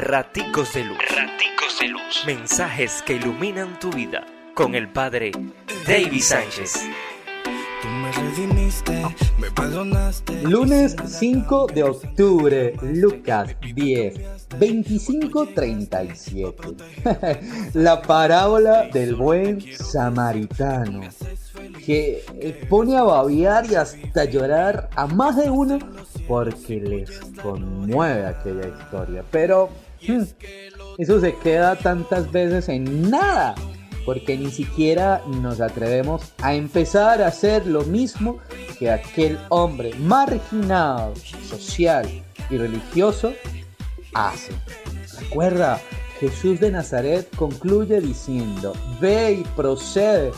Raticos de Luz. Raticos de Luz. Mensajes que iluminan tu vida. Con el Padre David Sánchez. Lunes 5 de octubre, Lucas 10, 25-37. La parábola del buen samaritano, que pone a babiar y hasta llorar a más de uno porque les conmueve aquella historia. Pero eso se queda tantas veces en nada porque ni siquiera nos atrevemos a empezar a hacer lo mismo que aquel hombre marginado, social y religioso hace. Recuerda, Jesús de Nazaret concluye diciendo, ve y procede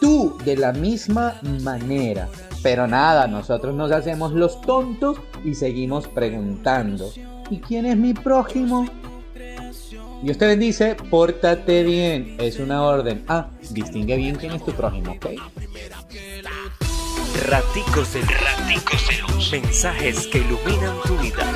tú de la misma manera. Pero nada, nosotros nos hacemos los tontos y seguimos preguntando, ¿y quién es mi prójimo? Dios te bendice, pórtate bien, es una orden. Ah, distingue bien quién es tu prójimo, ¿ok? Raticos de, Raticos de luz. Mensajes que iluminan tu vida.